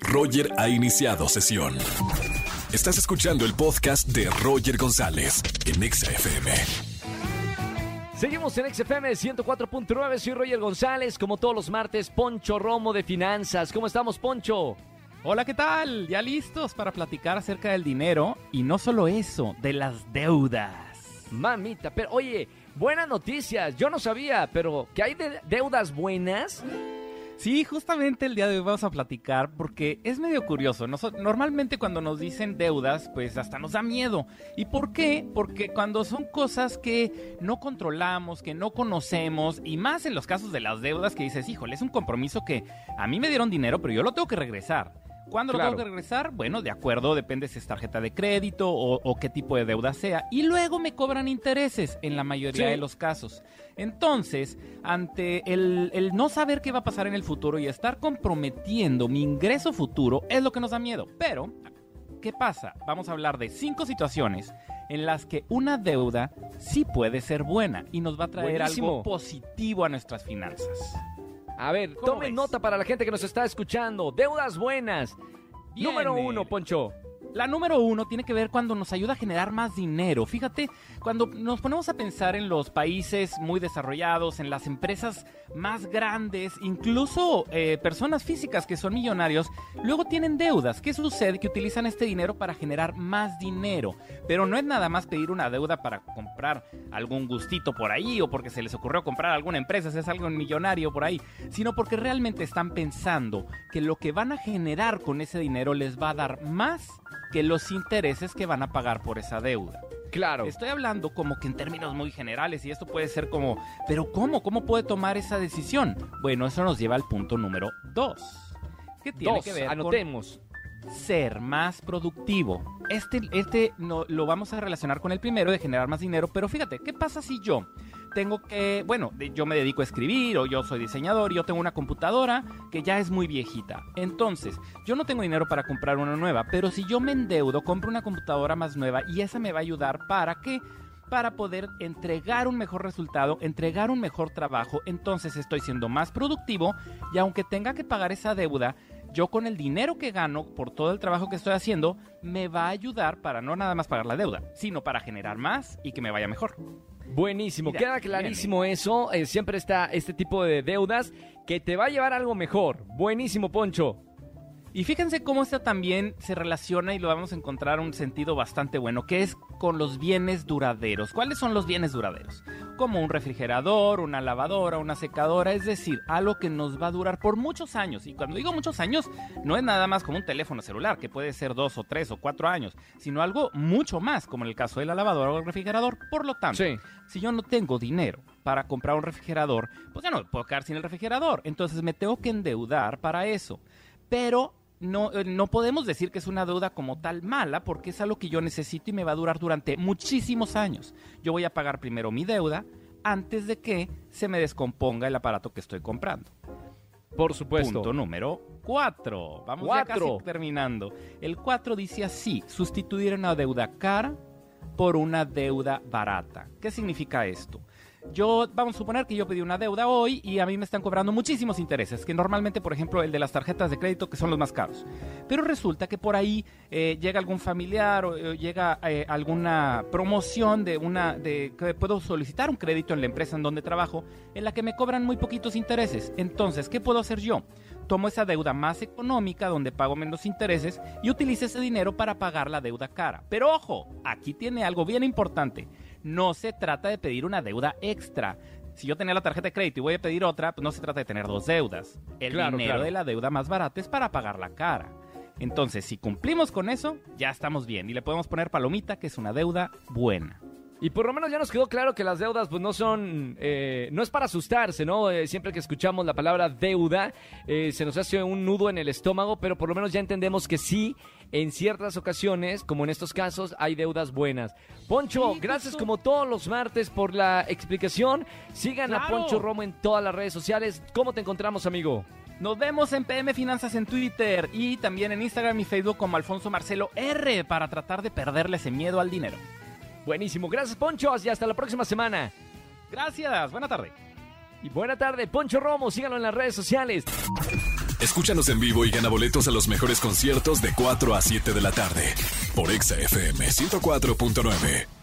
Roger ha iniciado sesión. Estás escuchando el podcast de Roger González en Exa FM. Seguimos en XFM 104.9, soy Roger González, como todos los martes, Poncho Romo de Finanzas. ¿Cómo estamos, Poncho? Hola, ¿qué tal? ¿Ya listos para platicar acerca del dinero? Y no solo eso, de las deudas. Mamita, pero oye, buenas noticias, yo no sabía, pero ¿que hay de deudas buenas? Sí, justamente el día de hoy vamos a platicar porque es medio curioso. normalmente cuando nos dicen deudas, pues hasta nos da miedo. ¿Y por qué? Porque cuando son cosas que no controlamos, que no conocemos, y más en los casos de las deudas que dices, híjole, es un compromiso que a mí me dieron dinero, pero yo lo tengo que regresar. ¿Cuándo lo tengo que regresar? Bueno, de acuerdo, depende si es tarjeta de crédito o, qué tipo de deuda sea. Y luego me cobran intereses en la mayoría de los casos. Entonces, ante el, el, no saber qué va a pasar en el futuro y estar comprometiendo mi ingreso futuro es lo que nos da miedo. Pero, ¿qué pasa? Vamos a hablar de cinco situaciones en las que una deuda sí puede ser buena y nos va a traer algo positivo a nuestras finanzas. A ver, tomen nota para la gente que nos está escuchando. Deudas buenas. Número uno, Poncho. La número uno tiene que ver cuando nos ayuda a generar más dinero. Fíjate, cuando nos ponemos a pensar en los países muy desarrollados, en las empresas más grandes, incluso eh, personas físicas que son millonarios, luego tienen deudas. ¿Qué sucede? Que utilizan este dinero para generar más dinero. Pero no es nada más pedir una deuda para comprar algún gustito por ahí o porque se les ocurrió comprar alguna empresa, si es algo millonario por ahí, sino porque realmente están pensando que lo que van a generar con ese dinero les va a dar más que los intereses que van a pagar por esa deuda. Claro. Estoy hablando como que en términos muy generales y esto puede ser como, pero ¿cómo? ¿Cómo puede tomar esa decisión? Bueno, eso nos lleva al punto número dos. ¿Qué tiene que ver anotemos. Ser más productivo. Este, este no, lo vamos a relacionar con el primero de generar más dinero, pero fíjate, ¿qué pasa si yo tengo que, bueno, yo me dedico a escribir o yo soy diseñador y yo tengo una computadora que ya es muy viejita. Entonces, yo no tengo dinero para comprar una nueva, pero si yo me endeudo, compro una computadora más nueva y esa me va a ayudar para que para poder entregar un mejor resultado, entregar un mejor trabajo, entonces estoy siendo más productivo y aunque tenga que pagar esa deuda, yo con el dinero que gano por todo el trabajo que estoy haciendo, me va a ayudar para no nada más pagar la deuda, sino para generar más y que me vaya mejor. Buenísimo, queda clarísimo eso. Eh, siempre está este tipo de deudas que te va a llevar a algo mejor. Buenísimo, Poncho. Y fíjense cómo esto también se relaciona y lo vamos a encontrar un sentido bastante bueno, que es con los bienes duraderos. ¿Cuáles son los bienes duraderos? Como un refrigerador, una lavadora, una secadora, es decir, algo que nos va a durar por muchos años. Y cuando digo muchos años, no es nada más como un teléfono celular, que puede ser dos o tres o cuatro años, sino algo mucho más, como en el caso de la lavadora o el refrigerador. Por lo tanto, si yo no tengo dinero para comprar un refrigerador, pues ya no puedo quedar sin el refrigerador. Entonces me tengo que endeudar para eso. Pero no, eh, no podemos decir que es una deuda como tal mala, porque es algo que yo necesito y me va a durar durante muchísimos años. Yo voy a pagar primero mi deuda antes de que se me descomponga el aparato que estoy comprando. Por supuesto. Punto número 4. Vamos ya casi terminando. El 4 dice así, sustituir una deuda cara por una deuda barata. ¿Qué significa esto? Yo, vamos a suponer que yo pedí una deuda hoy y a mí me están cobrando muchísimos intereses, que normalmente, por ejemplo, el de las tarjetas de crédito, que son los más caros. Pero resulta que por ahí eh, llega algún familiar o llega eh, alguna promoción de una, de que puedo solicitar un crédito en la empresa en donde trabajo, en la que me cobran muy poquitos intereses. Entonces, ¿qué puedo hacer yo? Tomo esa deuda más económica, donde pago menos intereses, y utilizo ese dinero para pagar la deuda cara. Pero ojo, aquí tiene algo bien importante no se trata de pedir una deuda extra. Si yo tenía la tarjeta de crédito y voy a pedir otra, pues no se trata de tener dos deudas. El dinero de la deuda más barata es para pagar la cara. Entonces, si cumplimos con eso, ya estamos bien y le podemos poner palomita que es una deuda buena. Y por lo menos ya nos quedó claro que las deudas pues no son, eh, no es para asustarse, ¿no? Eh, siempre que escuchamos la palabra deuda eh, se nos hace un nudo en el estómago, pero por lo menos ya entendemos que sí, en ciertas ocasiones, como en estos casos, hay deudas buenas. Poncho, gracias como todos los martes por la explicación. Sigan a Poncho Romo en todas las redes sociales. ¿Cómo te encontramos, amigo? Nos vemos en PM Finanzas en Twitter y también en Instagram y Facebook como Alfonso Marcelo R para tratar de perderle ese miedo al dinero. Buenísimo. Gracias, Poncho. Y hasta la próxima semana. Gracias. Buena tarde. Y buena tarde, Poncho Romo. Síganlo en las redes sociales. Escúchanos en vivo y gana boletos a los mejores conciertos de 4 a 7 de la tarde por Exa FM 104.9.